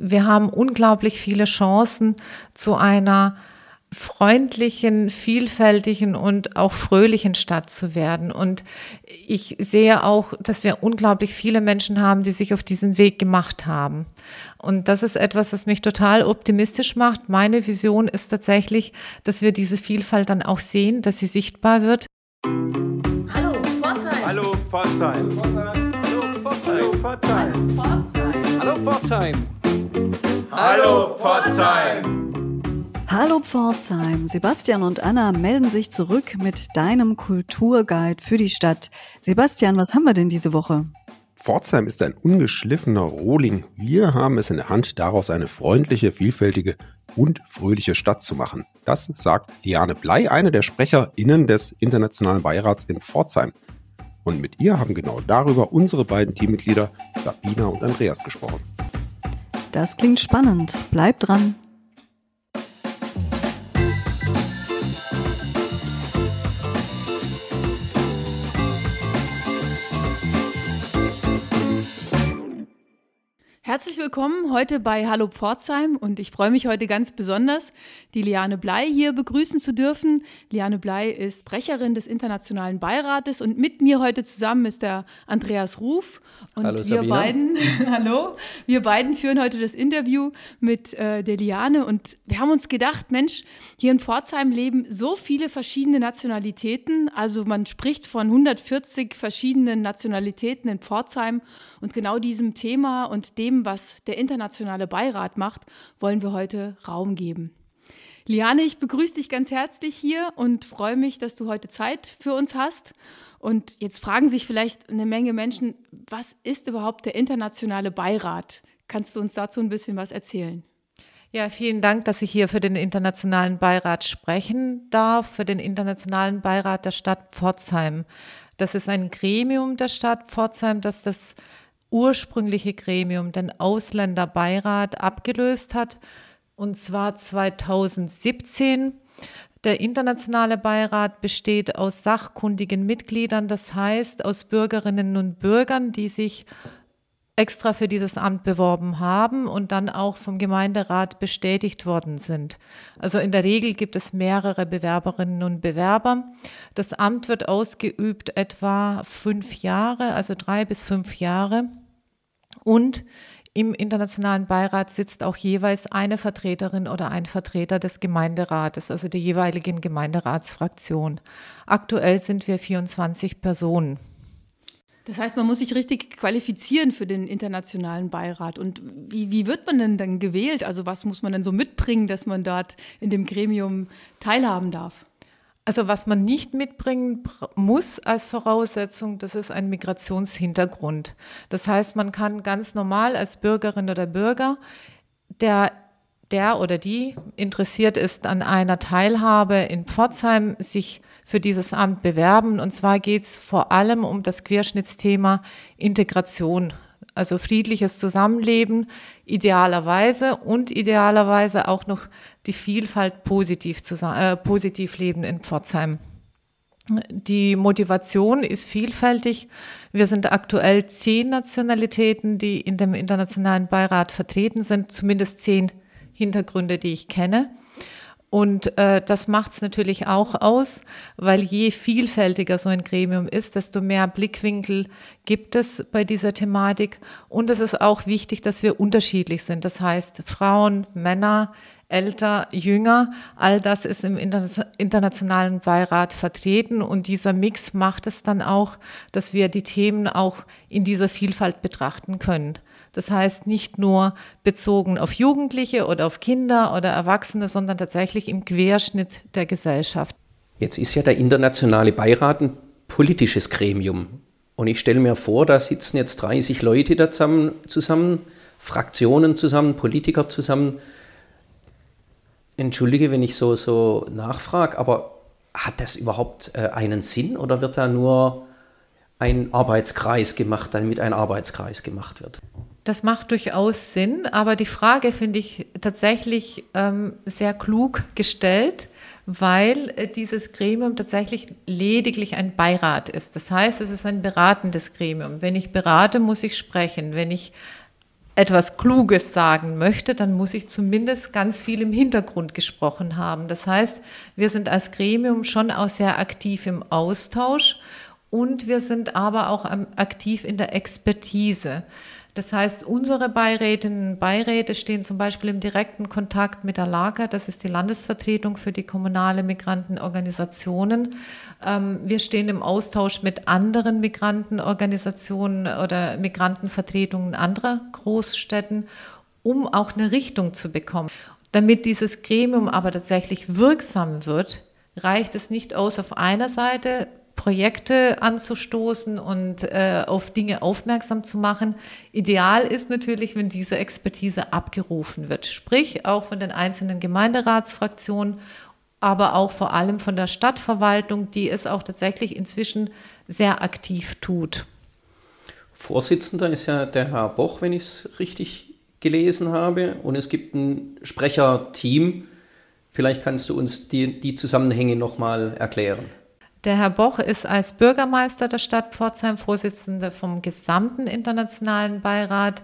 wir haben unglaublich viele Chancen zu einer freundlichen, vielfältigen und auch fröhlichen Stadt zu werden. Und ich sehe auch, dass wir unglaublich viele Menschen haben, die sich auf diesen Weg gemacht haben. Und das ist etwas, das mich total optimistisch macht. Meine Vision ist tatsächlich, dass wir diese Vielfalt dann auch sehen, dass sie sichtbar wird. Hallo Pforzheim. Hallo Pforzheim. Hallo Pforzheim. Hallo Pforzheim. Hallo Pforzheim. Hallo Pforzheim, Sebastian und Anna melden sich zurück mit deinem Kulturguide für die Stadt. Sebastian, was haben wir denn diese Woche? Pforzheim ist ein ungeschliffener Rohling. Wir haben es in der Hand, daraus eine freundliche, vielfältige und fröhliche Stadt zu machen. Das sagt Diane Blei, eine der SprecherInnen des Internationalen Beirats in Pforzheim. Und mit ihr haben genau darüber unsere beiden Teammitglieder Sabina und Andreas gesprochen. Das klingt spannend. Bleibt dran. Herzlich willkommen heute bei Hallo Pforzheim und ich freue mich heute ganz besonders, die Liane Blei hier begrüßen zu dürfen. Liane Blei ist Sprecherin des Internationalen Beirates und mit mir heute zusammen ist der Andreas Ruf und hallo, wir Sabina. beiden, hallo, wir beiden führen heute das Interview mit äh, der Liane und wir haben uns gedacht, Mensch, hier in Pforzheim leben so viele verschiedene Nationalitäten, also man spricht von 140 verschiedenen Nationalitäten in Pforzheim und genau diesem Thema und dem, was der internationale Beirat macht, wollen wir heute Raum geben. Liane, ich begrüße dich ganz herzlich hier und freue mich, dass du heute Zeit für uns hast. Und jetzt fragen sich vielleicht eine Menge Menschen, was ist überhaupt der internationale Beirat? Kannst du uns dazu ein bisschen was erzählen? Ja, vielen Dank, dass ich hier für den Internationalen Beirat sprechen darf, für den Internationalen Beirat der Stadt Pforzheim. Das ist ein Gremium der Stadt Pforzheim, das das ursprüngliche Gremium, den Ausländerbeirat, abgelöst hat, und zwar 2017. Der internationale Beirat besteht aus sachkundigen Mitgliedern, das heißt aus Bürgerinnen und Bürgern, die sich extra für dieses Amt beworben haben und dann auch vom Gemeinderat bestätigt worden sind. Also in der Regel gibt es mehrere Bewerberinnen und Bewerber. Das Amt wird ausgeübt etwa fünf Jahre, also drei bis fünf Jahre. Und im Internationalen Beirat sitzt auch jeweils eine Vertreterin oder ein Vertreter des Gemeinderates, also der jeweiligen Gemeinderatsfraktion. Aktuell sind wir 24 Personen. Das heißt, man muss sich richtig qualifizieren für den internationalen Beirat. Und wie, wie wird man denn dann gewählt? Also was muss man denn so mitbringen, dass man dort in dem Gremium teilhaben darf? Also was man nicht mitbringen muss als Voraussetzung, das ist ein Migrationshintergrund. Das heißt, man kann ganz normal als Bürgerin oder Bürger, der der oder die interessiert ist an einer Teilhabe in Pforzheim, sich für dieses Amt bewerben. Und zwar geht es vor allem um das Querschnittsthema Integration, also friedliches Zusammenleben, idealerweise und idealerweise auch noch die Vielfalt positiv, äh, positiv leben in Pforzheim. Die Motivation ist vielfältig. Wir sind aktuell zehn Nationalitäten, die in dem Internationalen Beirat vertreten sind, zumindest zehn Hintergründe, die ich kenne. Und äh, das macht es natürlich auch aus, weil je vielfältiger so ein Gremium ist, desto mehr Blickwinkel gibt es bei dieser Thematik. Und es ist auch wichtig, dass wir unterschiedlich sind. Das heißt, Frauen, Männer, älter, jünger, all das ist im internationalen Beirat vertreten. Und dieser Mix macht es dann auch, dass wir die Themen auch in dieser Vielfalt betrachten können. Das heißt nicht nur bezogen auf Jugendliche oder auf Kinder oder Erwachsene, sondern tatsächlich im Querschnitt der Gesellschaft. Jetzt ist ja der internationale Beirat ein politisches Gremium. Und ich stelle mir vor, da sitzen jetzt 30 Leute da zusammen, zusammen Fraktionen zusammen, Politiker zusammen. Entschuldige, wenn ich so, so nachfrage, aber hat das überhaupt äh, einen Sinn oder wird da nur ein Arbeitskreis gemacht, damit ein Arbeitskreis gemacht wird? Das macht durchaus Sinn, aber die Frage finde ich tatsächlich ähm, sehr klug gestellt, weil äh, dieses Gremium tatsächlich lediglich ein Beirat ist. Das heißt, es ist ein beratendes Gremium. Wenn ich berate, muss ich sprechen. Wenn ich etwas Kluges sagen möchte, dann muss ich zumindest ganz viel im Hintergrund gesprochen haben. Das heißt, wir sind als Gremium schon auch sehr aktiv im Austausch und wir sind aber auch aktiv in der Expertise. Das heißt, unsere Beirätinnen und Beiräte stehen zum Beispiel im direkten Kontakt mit der LAGA, das ist die Landesvertretung für die kommunale Migrantenorganisationen. Ähm, wir stehen im Austausch mit anderen Migrantenorganisationen oder Migrantenvertretungen anderer Großstädten, um auch eine Richtung zu bekommen. Damit dieses Gremium aber tatsächlich wirksam wird, reicht es nicht aus, auf einer Seite Projekte anzustoßen und äh, auf Dinge aufmerksam zu machen. Ideal ist natürlich, wenn diese Expertise abgerufen wird, sprich auch von den einzelnen Gemeinderatsfraktionen, aber auch vor allem von der Stadtverwaltung, die es auch tatsächlich inzwischen sehr aktiv tut. Vorsitzender ist ja der Herr Boch, wenn ich es richtig gelesen habe, und es gibt ein Sprecherteam. Vielleicht kannst du uns die, die Zusammenhänge nochmal erklären. Der Herr Boch ist als Bürgermeister der Stadt Pforzheim Vorsitzender vom gesamten internationalen Beirat.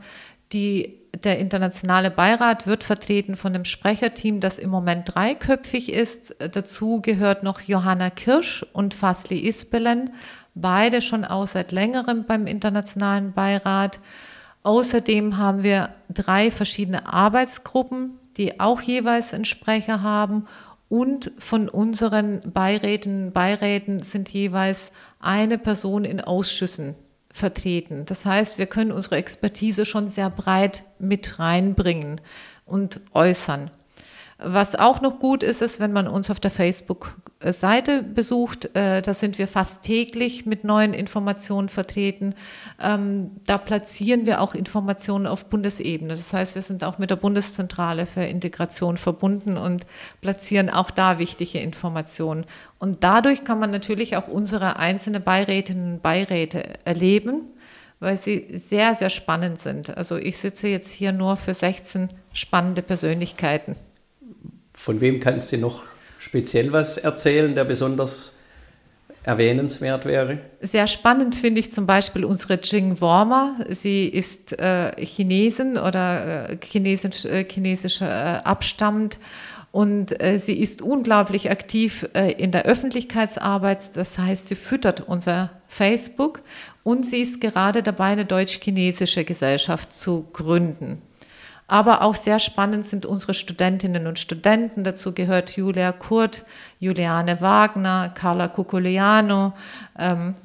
Die, der internationale Beirat wird vertreten von einem Sprecherteam, das im Moment dreiköpfig ist. Dazu gehört noch Johanna Kirsch und Fasli Ispelen, beide schon auch seit längerem beim internationalen Beirat. Außerdem haben wir drei verschiedene Arbeitsgruppen, die auch jeweils einen Sprecher haben und von unseren Beiräten, Beiräten sind jeweils eine Person in Ausschüssen vertreten. Das heißt, wir können unsere Expertise schon sehr breit mit reinbringen und äußern. Was auch noch gut ist, ist, wenn man uns auf der Facebook-Seite besucht. Äh, da sind wir fast täglich mit neuen Informationen vertreten. Ähm, da platzieren wir auch Informationen auf Bundesebene. Das heißt, wir sind auch mit der Bundeszentrale für Integration verbunden und platzieren auch da wichtige Informationen. Und dadurch kann man natürlich auch unsere einzelnen Beirätinnen und Beiräte erleben weil sie sehr, sehr spannend sind. Also ich sitze jetzt hier nur für 16 spannende Persönlichkeiten. Von wem kannst du noch speziell was erzählen, der besonders erwähnenswert wäre? Sehr spannend finde ich zum Beispiel unsere Jing Wormer. Sie ist äh, Chinesin oder äh, chinesisch, äh, chinesischer äh, Abstammend und äh, sie ist unglaublich aktiv äh, in der Öffentlichkeitsarbeit. Das heißt, sie füttert unser Facebook und sie ist gerade dabei, eine deutsch-chinesische Gesellschaft zu gründen. Aber auch sehr spannend sind unsere Studentinnen und Studenten. Dazu gehört Julia Kurt, Juliane Wagner, Carla Cuculiano ähm,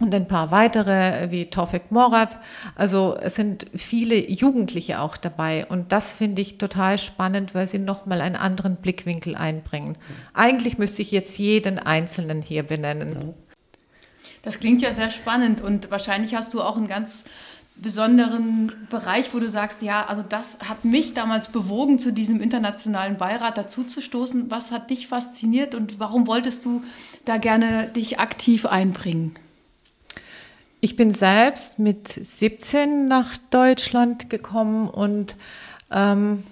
und ein paar weitere wie Tofik Morat. Also es sind viele Jugendliche auch dabei. Und das finde ich total spannend, weil sie nochmal einen anderen Blickwinkel einbringen. Eigentlich müsste ich jetzt jeden Einzelnen hier benennen. Das klingt ja sehr spannend und wahrscheinlich hast du auch ein ganz besonderen Bereich, wo du sagst, ja, also das hat mich damals bewogen, zu diesem internationalen Beirat dazuzustoßen. Was hat dich fasziniert und warum wolltest du da gerne dich aktiv einbringen? Ich bin selbst mit 17 nach Deutschland gekommen und ähm,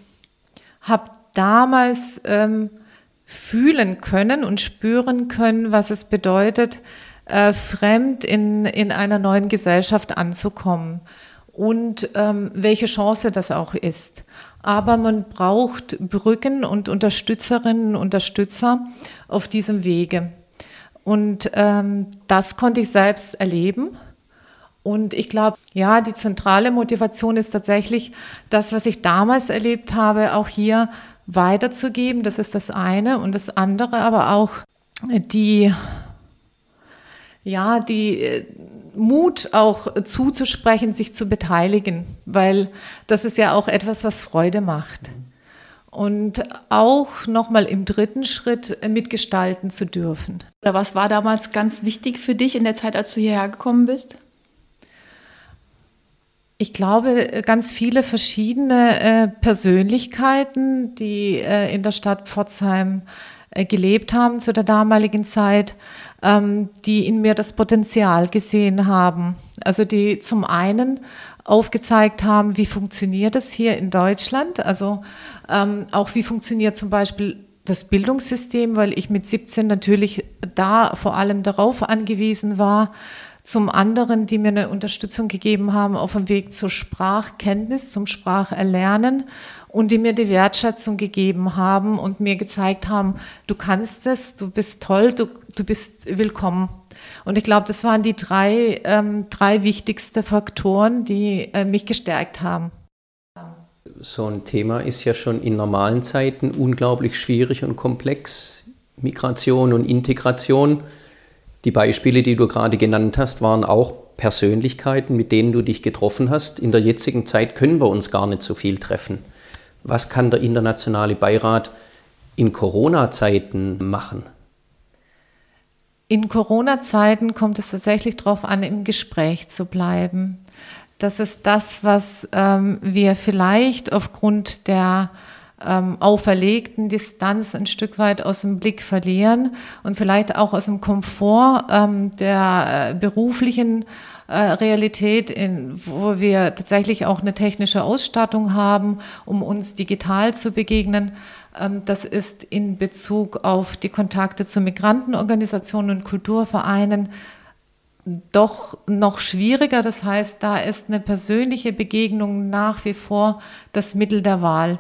habe damals ähm, fühlen können und spüren können, was es bedeutet, äh, fremd in, in einer neuen Gesellschaft anzukommen und ähm, welche Chance das auch ist. Aber man braucht Brücken und Unterstützerinnen und Unterstützer auf diesem Wege. Und ähm, das konnte ich selbst erleben. Und ich glaube, ja, die zentrale Motivation ist tatsächlich das, was ich damals erlebt habe, auch hier weiterzugeben. Das ist das eine. Und das andere aber auch die ja, die äh, Mut auch zuzusprechen, sich zu beteiligen, weil das ist ja auch etwas, was Freude macht. Und auch nochmal im dritten Schritt mitgestalten zu dürfen. Oder was war damals ganz wichtig für dich in der Zeit, als du hierher gekommen bist? Ich glaube, ganz viele verschiedene äh, Persönlichkeiten, die äh, in der Stadt Pforzheim äh, gelebt haben zu der damaligen Zeit, ähm, die in mir das Potenzial gesehen haben. Also die zum einen aufgezeigt haben, wie funktioniert es hier in Deutschland, also ähm, auch wie funktioniert zum Beispiel das Bildungssystem, weil ich mit 17 natürlich da vor allem darauf angewiesen war, Zum anderen, die mir eine Unterstützung gegeben haben auf dem Weg zur Sprachkenntnis, zum Spracherlernen und die mir die Wertschätzung gegeben haben und mir gezeigt haben, du kannst es, du bist toll, du, du bist willkommen. Und ich glaube, das waren die drei, ähm, drei wichtigsten Faktoren, die äh, mich gestärkt haben. So ein Thema ist ja schon in normalen Zeiten unglaublich schwierig und komplex. Migration und Integration. Die Beispiele, die du gerade genannt hast, waren auch Persönlichkeiten, mit denen du dich getroffen hast. In der jetzigen Zeit können wir uns gar nicht so viel treffen. Was kann der internationale Beirat in Corona-Zeiten machen? In Corona-Zeiten kommt es tatsächlich darauf an, im Gespräch zu bleiben. Das ist das, was ähm, wir vielleicht aufgrund der ähm, auferlegten Distanz ein Stück weit aus dem Blick verlieren und vielleicht auch aus dem Komfort ähm, der äh, beruflichen äh, Realität, in, wo wir tatsächlich auch eine technische Ausstattung haben, um uns digital zu begegnen. Ähm, das ist in Bezug auf die Kontakte zu Migrantenorganisationen und Kulturvereinen doch noch schwieriger. Das heißt, da ist eine persönliche Begegnung nach wie vor das Mittel der Wahl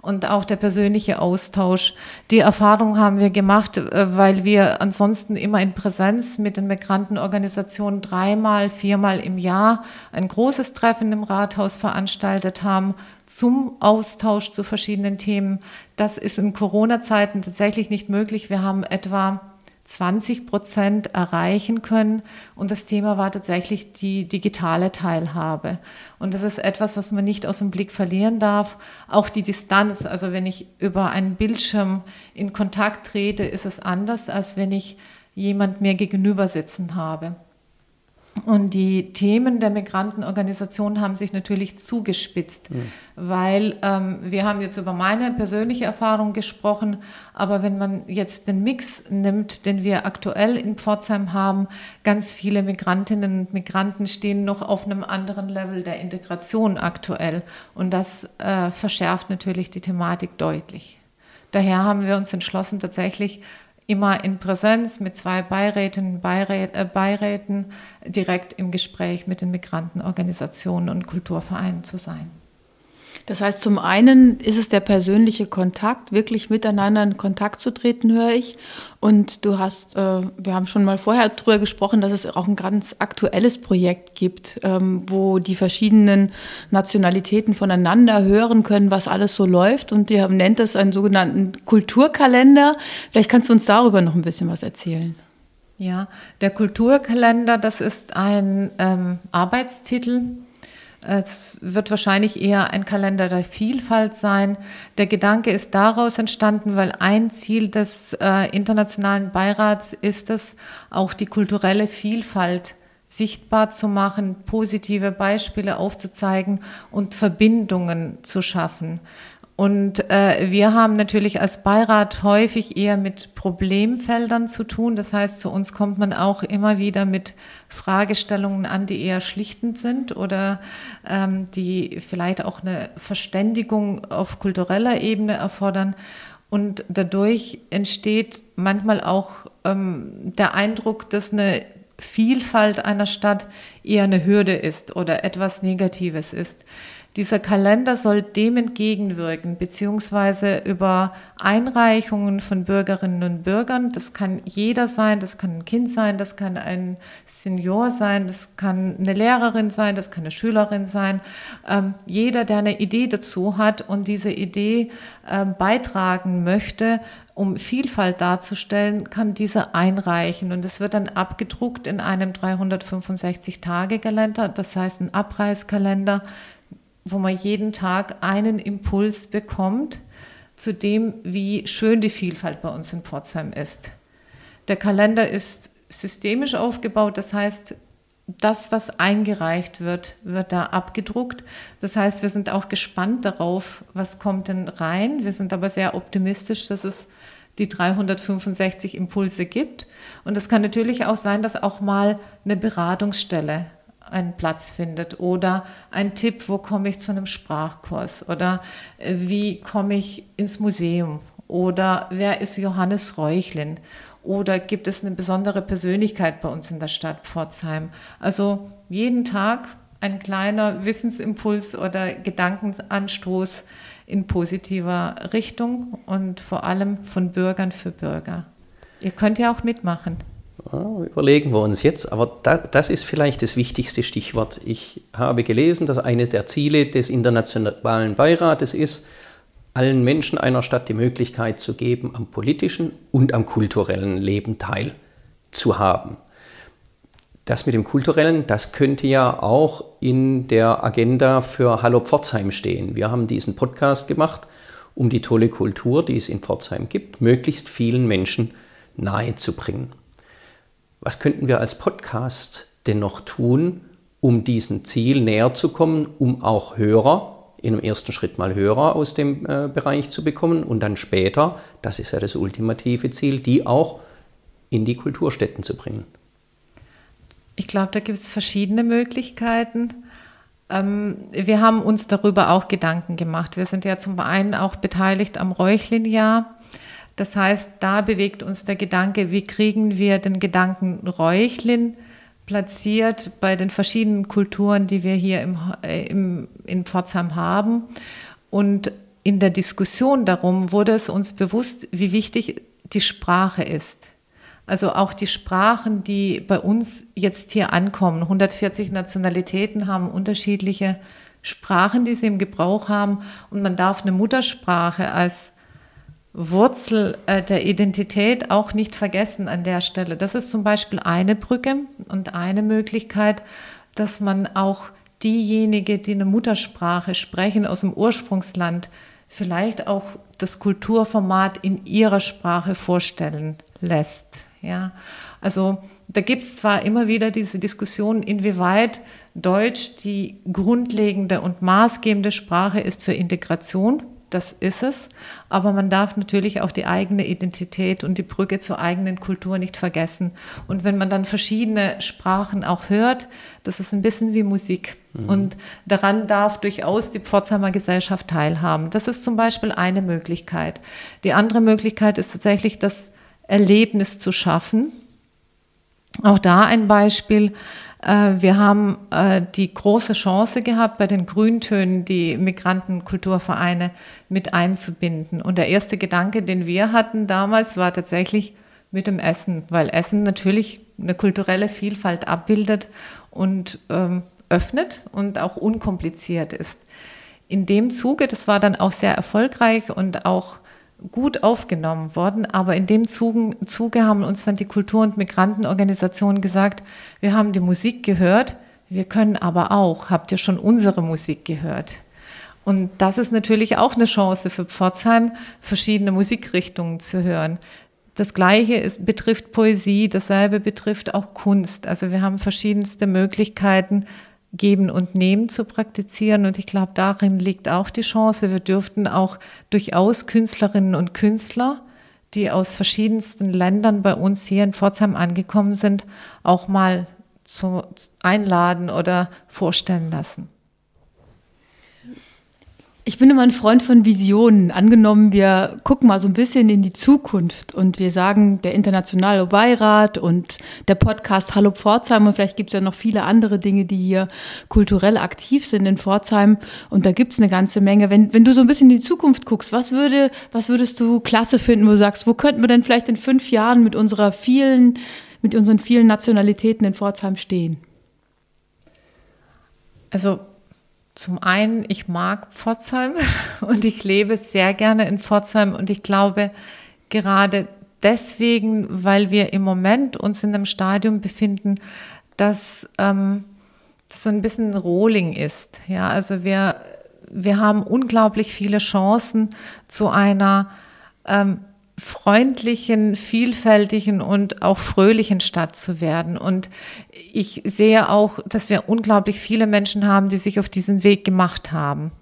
und auch der persönliche Austausch. Die Erfahrung haben wir gemacht, äh, weil wir ansonsten immer in Präsenz mit den Migrantenorganisationen dreimal, viermal im Jahr ein großes Treffen im Rathaus veranstaltet haben zum Austausch zu verschiedenen Themen. Das ist in Corona-Zeiten tatsächlich nicht möglich. Wir haben etwa 20 Prozent erreichen können. Und das Thema war tatsächlich die digitale Teilhabe. Und das ist etwas, was man nicht aus dem Blick verlieren darf. Auch die Distanz, also wenn ich über einen Bildschirm in Kontakt trete, ist es anders, als wenn ich jemand mir gegenüber sitzen habe. Und die Themen der Migrantenorganisation haben sich natürlich zugespitzt, mhm. weil ähm, wir haben jetzt über meine persönliche Erfahrung gesprochen, aber wenn man jetzt den Mix nimmt, den wir aktuell in Pforzheim haben, ganz viele Migrantinnen und Migranten stehen noch auf einem anderen Level der Integration aktuell. Und das äh, verschärft natürlich die Thematik deutlich. Daher haben wir uns entschlossen, tatsächlich immer in Präsenz mit zwei Beiräten, Beirät, äh, Beiräten direkt im Gespräch mit den Migrantenorganisationen und Kulturvereinen zu sein. Das heißt, zum einen ist es der persönliche Kontakt, wirklich miteinander in Kontakt zu treten, höre ich. Und du hast, äh, wir haben schon mal vorher darüber gesprochen, dass es auch ein ganz aktuelles Projekt gibt, ähm, wo die verschiedenen Nationalitäten voneinander hören können, was alles so läuft. Und ihr nennt es einen sogenannten Kulturkalender. Vielleicht kannst du uns darüber noch ein bisschen was erzählen. Ja, der Kulturkalender, das ist ein ähm, Arbeitstitel, es wird wahrscheinlich eher ein Kalender der Vielfalt sein. Der Gedanke ist daraus entstanden, weil ein Ziel des äh, internationalen Beirats ist es, auch die kulturelle Vielfalt sichtbar zu machen, positive Beispiele aufzuzeigen und Verbindungen zu schaffen. Und äh, wir haben natürlich als Beirat häufig eher mit Problemfeldern zu tun. Das heißt, zu uns kommt man auch immer wieder mit Fragestellungen an, die eher schlichtend sind oder ähm, die vielleicht auch eine Verständigung auf kultureller Ebene erfordern. Und dadurch entsteht manchmal auch ähm, der Eindruck, dass eine Vielfalt einer Stadt eher eine Hürde ist oder etwas Negatives ist. Dieser Kalender soll dem entgegenwirken, beziehungsweise über Einreichungen von Bürgerinnen und Bürgern. Das kann jeder sein, das kann ein Kind sein, das kann ein Senior sein, das kann eine Lehrerin sein, das kann eine Schülerin sein. Ähm, jeder, der eine Idee dazu hat und diese Idee äh, beitragen möchte, um Vielfalt darzustellen, kann diese einreichen. Und es wird dann abgedruckt in einem 365-Tage-Kalender, das heißt ein Abreißkalender wo man jeden Tag einen Impuls bekommt zu dem, wie schön die Vielfalt bei uns in Pforzheim ist. Der Kalender ist systemisch aufgebaut, das heißt, das, was eingereicht wird, wird da abgedruckt. Das heißt, wir sind auch gespannt darauf, was kommt denn rein. Wir sind aber sehr optimistisch, dass es die 365 Impulse gibt. Und es kann natürlich auch sein, dass auch mal eine Beratungsstelle einen Platz findet oder ein Tipp, wo komme ich zu einem Sprachkurs oder äh, wie komme ich ins Museum oder wer ist Johannes Reuchlin oder gibt es eine besondere Persönlichkeit bei uns in der Stadt Pforzheim? Also jeden Tag ein kleiner Wissensimpuls oder Gedankenanstoß in positiver Richtung und vor allem von Bürgern für Bürger. Ihr könnt ja auch mitmachen. Überlegen wir uns jetzt, aber da, das ist vielleicht das wichtigste Stichwort. Ich habe gelesen, dass eines der Ziele des Internationalen Beirates ist, allen Menschen einer Stadt die Möglichkeit zu geben, am politischen und am kulturellen Leben teilzuhaben. Das mit dem kulturellen, das könnte ja auch in der Agenda für Hallo Pforzheim stehen. Wir haben diesen Podcast gemacht, um die tolle Kultur, die es in Pforzheim gibt, möglichst vielen Menschen nahezubringen. Was könnten wir als Podcast denn noch tun, um diesem Ziel näher zu kommen, um auch Hörer, in einem ersten Schritt mal Hörer aus dem äh, Bereich zu bekommen und dann später, das ist ja das ultimative Ziel, die auch in die Kulturstätten zu bringen? Ich glaube, da gibt es verschiedene Möglichkeiten. Ähm, wir haben uns darüber auch Gedanken gemacht. Wir sind ja zum einen auch beteiligt am Räuchlin-Jahr. Das heißt, da bewegt uns der Gedanke, wie kriegen wir den Gedanken Räuchlin platziert bei den verschiedenen Kulturen, die wir hier im, äh, im, in Pforzheim haben. Und in der Diskussion darum wurde es uns bewusst, wie wichtig die Sprache ist. Also auch die Sprachen, die bei uns jetzt hier ankommen. 140 Nationalitäten haben unterschiedliche Sprachen, die sie im Gebrauch haben. Und man darf eine Muttersprache als Wurzel äh, der Identität auch nicht vergessen an der Stelle. Das ist zum Beispiel eine Brücke und eine Möglichkeit, dass man auch diejenigen, die eine Muttersprache sprechen aus dem Ursprungsland, vielleicht auch das Kulturformat in ihrer Sprache vorstellen lässt. Ja, also da gibt es zwar immer wieder diese Diskussion, inwieweit Deutsch die grundlegende und maßgebende Sprache ist für Integration. Das ist es. Aber man darf natürlich auch die eigene Identität und die Brücke zur eigenen Kultur nicht vergessen. Und wenn man dann verschiedene Sprachen auch hört, das ist ein bisschen wie Musik. Mhm. Und daran darf durchaus die Pforzheimer Gesellschaft teilhaben. Das ist zum Beispiel eine Möglichkeit. Die andere Möglichkeit ist tatsächlich das Erlebnis zu schaffen. Auch da ein Beispiel. Äh, wir haben äh, die große Chance gehabt, bei den Grüntönen die Migrantenkulturvereine mit einzubinden. Und der erste Gedanke, den wir hatten damals, war tatsächlich mit dem Essen, weil Essen natürlich eine kulturelle Vielfalt abbildet und ähm, öffnet und auch unkompliziert ist. In dem Zuge, das war dann auch sehr erfolgreich und auch gut aufgenommen worden, aber in dem Zuge, Zuge haben uns dann die Kultur- und Migrantenorganisationen gesagt, wir haben die Musik gehört, wir können aber auch, habt ihr schon unsere Musik gehört? Und das ist natürlich auch eine Chance für Pforzheim, verschiedene Musikrichtungen zu hören. Das Gleiche ist, betrifft Poesie, dasselbe betrifft auch Kunst. Also wir haben verschiedenste Möglichkeiten, Geben und Nehmen zu praktizieren. Und ich glaube, darin liegt auch die Chance. Wir dürften auch durchaus Künstlerinnen und Künstler, die aus verschiedensten Ländern bei uns hier in Pforzheim angekommen sind, auch mal zu einladen oder vorstellen lassen. Ich bin immer ein Freund von Visionen. Angenommen, wir gucken mal so ein bisschen in die Zukunft und wir sagen, der Internationale Beirat und der Podcast Hallo Pforzheim und vielleicht gibt es ja noch viele andere Dinge, die hier kulturell aktiv sind in Pforzheim und da gibt es eine ganze Menge. Wenn, wenn du so ein bisschen in die Zukunft guckst, was, würde, was würdest du klasse finden, wo du sagst, wo könnten wir denn vielleicht in fünf Jahren mit unserer vielen, mit unseren vielen Nationalitäten in Pforzheim stehen? Also zum einen, ich mag Pforzheim und ich lebe sehr gerne in Pforzheim und ich glaube gerade deswegen, weil wir im Moment uns in einem Stadium befinden, dass ähm, das so ein bisschen Rolling ist. Ja, also wir, wir haben unglaublich viele Chancen zu einer ähm, freundlichen, vielfältigen und auch fröhlichen Stadt zu werden. Und ich sehe auch, dass wir unglaublich viele Menschen haben, die sich auf diesen Weg gemacht haben.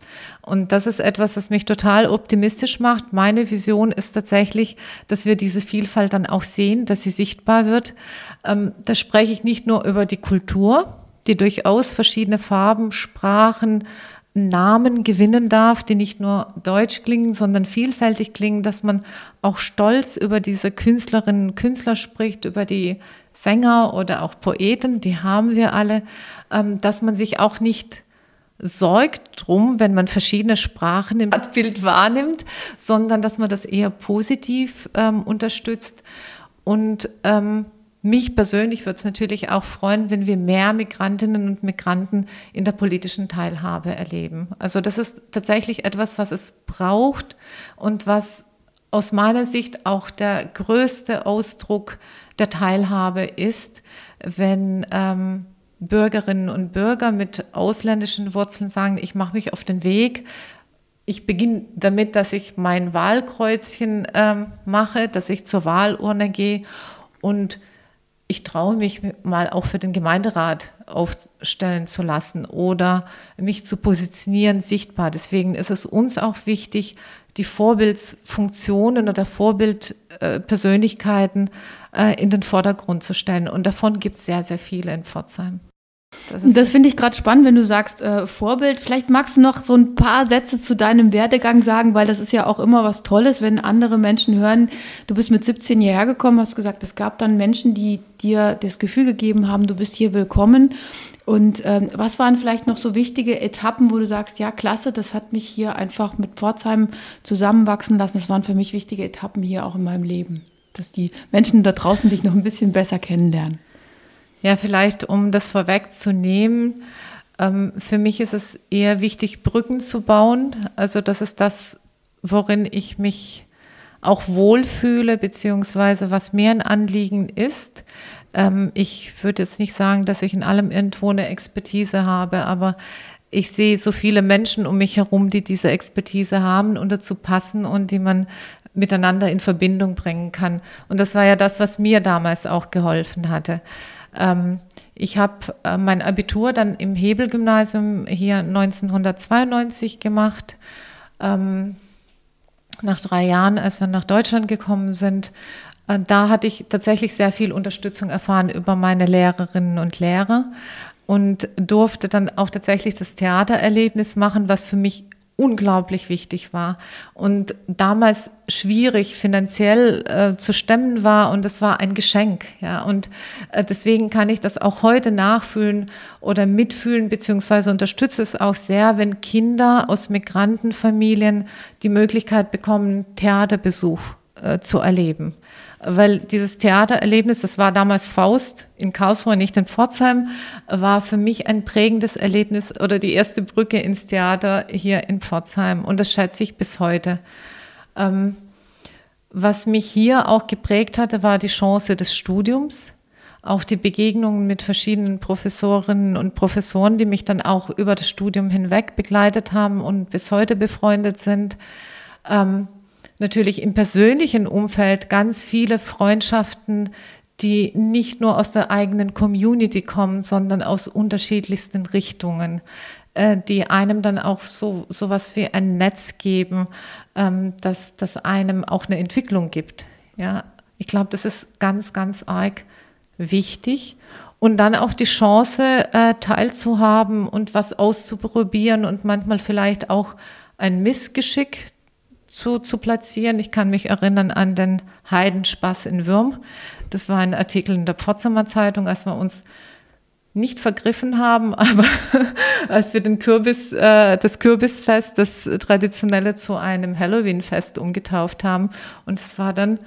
Und das ist etwas, das mich total optimistisch macht. Meine Vision ist tatsächlich, dass wir diese Vielfalt dann auch sehen, dass sie sichtbar wird. Ähm, da spreche ich nicht nur über die Kultur, die durchaus verschiedene Farben, Sprachen, Namen gewinnen darf, die nicht nur deutsch klingen, sondern vielfältig klingen, dass man auch stolz über diese Künstlerinnen und Künstler spricht, über die Sänger oder auch Poeten, die haben wir alle, ähm, dass man sich auch nicht sorgt drum, wenn man verschiedene Sprachen im Bild wahrnimmt, sondern dass man das eher positiv ähm, unterstützt. Und ähm, mich persönlich würde es natürlich auch freuen, wenn wir mehr Migrantinnen und Migranten in der politischen Teilhabe erleben. Also das ist tatsächlich etwas, was es braucht und was aus meiner Sicht auch der größte Ausdruck der Teilhabe ist, wenn ähm, Bürgerinnen und Bürger mit ausländischen Wurzeln sagen, ich mache mich auf den Weg. Ich beginne damit, dass ich mein Wahlkreuzchen ähm, mache, dass ich zur Wahlurne gehe und ich traue mich mal auch für den Gemeinderat aufstellen zu lassen oder mich zu positionieren sichtbar. Deswegen ist es uns auch wichtig, die Vorbildsfunktionen oder Vorbildpersönlichkeiten äh, in den Vordergrund zu stellen. Und davon gibt es sehr, sehr viele in Pforzheim. Das, das finde ich gerade spannend, wenn du sagst äh, Vorbild. Vielleicht magst du noch so ein paar Sätze zu deinem Werdegang sagen, weil das ist ja auch immer was Tolles, wenn andere Menschen hören, du bist mit 17 hierher gekommen, hast gesagt, es gab dann Menschen, die dir das Gefühl gegeben haben, du bist hier willkommen. Und ähm, was waren vielleicht noch so wichtige Etappen, wo du sagst, ja, klasse, das hat mich hier einfach mit Pforzheim zusammenwachsen lassen. Das waren für mich wichtige Etappen hier auch in meinem Leben, dass die Menschen da draußen dich noch ein bisschen besser kennenlernen. Ja, vielleicht um das vorwegzunehmen, ähm, für mich ist es eher wichtig, Brücken zu bauen. Also das ist das, worin ich mich auch wohlfühle, beziehungsweise was mir ein Anliegen ist. Ähm, ich würde jetzt nicht sagen, dass ich in allem irgendwo eine Expertise habe, aber ich sehe so viele Menschen um mich herum, die diese Expertise haben und dazu passen und die man miteinander in Verbindung bringen kann. Und das war ja das, was mir damals auch geholfen hatte. Ähm, ich habe äh, mein Abitur dann im Hebel-Gymnasium hier 1992 gemacht. Ähm, nach drei Jahren, als wir nach Deutschland gekommen sind, äh, da hatte ich tatsächlich sehr viel Unterstützung erfahren über meine Lehrerinnen und Lehrer und durfte dann auch tatsächlich das Theatererlebnis machen, was für mich unglaublich wichtig war und damals schwierig finanziell äh, zu stemmen war und es war ein Geschenk ja. Und äh, deswegen kann ich das auch heute nachfühlen oder mitfühlen beziehungsweise unterstütze es auch sehr wenn Kinder aus Migrantenfamilien die Möglichkeit bekommen Theaterbesuch äh, zu erleben weil dieses Theatererlebnis, das war damals Faust in Karlsruhe, nicht in Pforzheim, war für mich ein prägendes Erlebnis oder die erste Brücke ins Theater hier in Pforzheim und das schätze ich bis heute. Ähm, was mich hier auch geprägt hatte, war die Chance des Studiums, auch die Begegnungen mit verschiedenen Professorinnen und Professoren, die mich dann auch über das Studium hinweg begleitet haben und bis heute befreundet sind. Ähm, natürlich im persönlichen Umfeld ganz viele Freundschaften, die nicht nur aus der eigenen Community kommen, sondern aus unterschiedlichsten Richtungen, äh, die einem dann auch so sowas wie ein Netz geben, ähm, dass das einem auch eine Entwicklung gibt. Ja, ich glaube, das ist ganz, ganz arg wichtig. Und dann auch die Chance, äh, teilzuhaben und was auszuprobieren und manchmal vielleicht auch ein Missgeschick zu, zu platzieren. Ich kann mich erinnern an den Heidenspaß in Würm. Das war ein Artikel in der Pforzheimer Zeitung, als wir uns nicht vergriffen haben, aber als wir den Kürbis, äh, das Kürbisfest, das traditionelle zu einem Halloween-Fest umgetauft haben. Und es war dann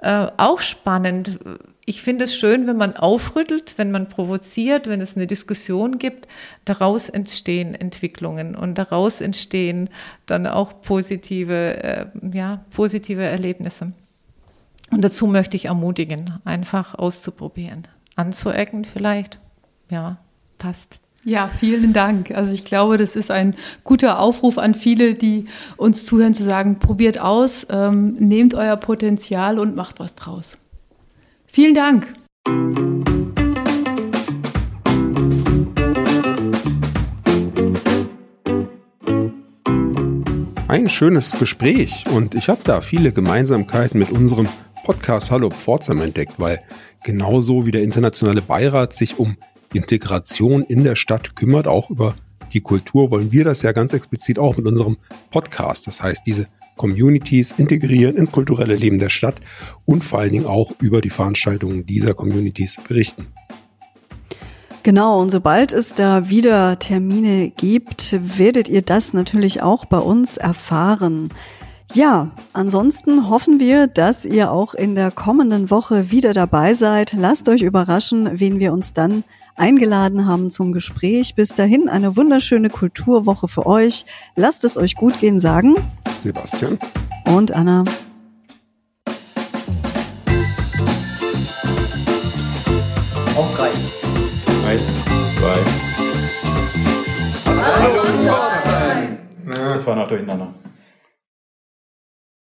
äh, auch spannend, ich finde es schön, wenn man aufrüttelt, wenn man provoziert, wenn es eine Diskussion gibt. Daraus entstehen Entwicklungen und daraus entstehen dann auch positive, äh, ja, positive Erlebnisse. Und dazu möchte ich ermutigen, einfach auszuprobieren. Anzuecken vielleicht. Ja, passt. Ja, vielen Dank. Also ich glaube, das ist ein guter Aufruf an viele, die uns zuhören, zu sagen, probiert aus, ähm, nehmt euer Potenzial und macht was draus. Vielen Dank. Ein schönes Gespräch und ich habe da viele Gemeinsamkeiten mit unserem Podcast Hallo Pforzheim entdeckt, weil genauso wie der internationale Beirat sich um Integration in der Stadt kümmert, auch über die Kultur wollen wir das ja ganz explizit auch mit unserem Podcast. Das heißt, diese Communities integrieren ins kulturelle Leben der Stadt und vor allen Dingen auch über die Veranstaltungen dieser Communities berichten. Genau, und sobald es da wieder Termine gibt, werdet ihr das natürlich auch bei uns erfahren. Ja, ansonsten hoffen wir, dass ihr auch in der kommenden Woche wieder dabei seid. Lasst euch überraschen, wen wir uns dann eingeladen haben zum Gespräch. Bis dahin eine wunderschöne Kulturwoche für euch. Lasst es euch gut gehen, sagen Sebastian und Anna. Auch drei. Eins, zwei. Hallo Pforzheim! Das war noch durcheinander.